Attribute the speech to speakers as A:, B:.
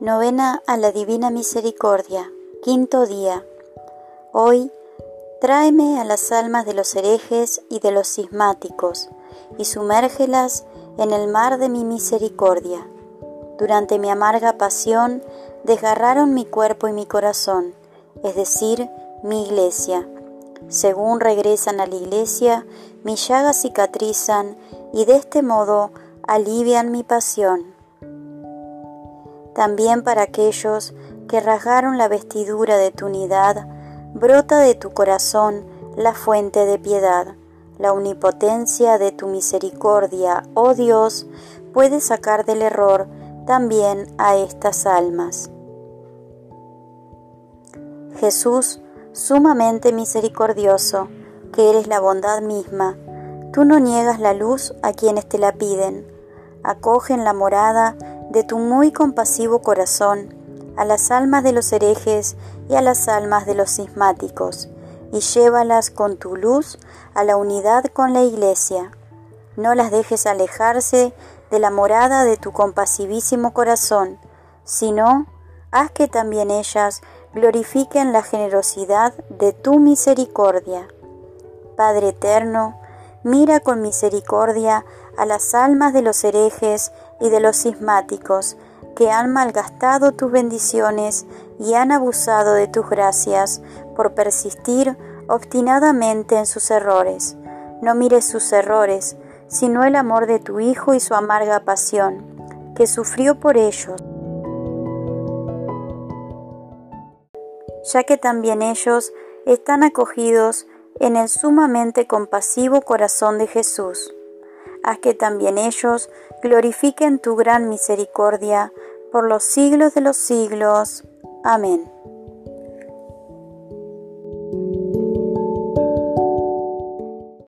A: Novena a la Divina Misericordia, quinto día. Hoy, tráeme a las almas de los herejes y de los cismáticos, y sumérgelas en el mar de mi misericordia. Durante mi amarga pasión, desgarraron mi cuerpo y mi corazón, es decir, mi iglesia. Según regresan a la iglesia, mis llagas cicatrizan y de este modo alivian mi pasión. También para aquellos que rasgaron la vestidura de tu unidad, brota de tu corazón la fuente de piedad. La omnipotencia de tu misericordia, oh Dios, puede sacar del error también a estas almas. Jesús, sumamente misericordioso, que eres la bondad misma, tú no niegas la luz a quienes te la piden. Acoge en la morada de tu muy compasivo corazón a las almas de los herejes y a las almas de los cismáticos, y llévalas con tu luz a la unidad con la Iglesia. No las dejes alejarse de la morada de tu compasivísimo corazón, sino haz que también ellas glorifiquen la generosidad de tu misericordia. Padre eterno, mira con misericordia a las almas de los herejes y de los cismáticos, que han malgastado tus bendiciones y han abusado de tus gracias por persistir obstinadamente en sus errores. No mires sus errores, sino el amor de tu Hijo y su amarga pasión, que sufrió por ellos, ya que también ellos están acogidos en el sumamente compasivo corazón de Jesús haz que también ellos glorifiquen tu gran misericordia por los siglos de los siglos. Amén.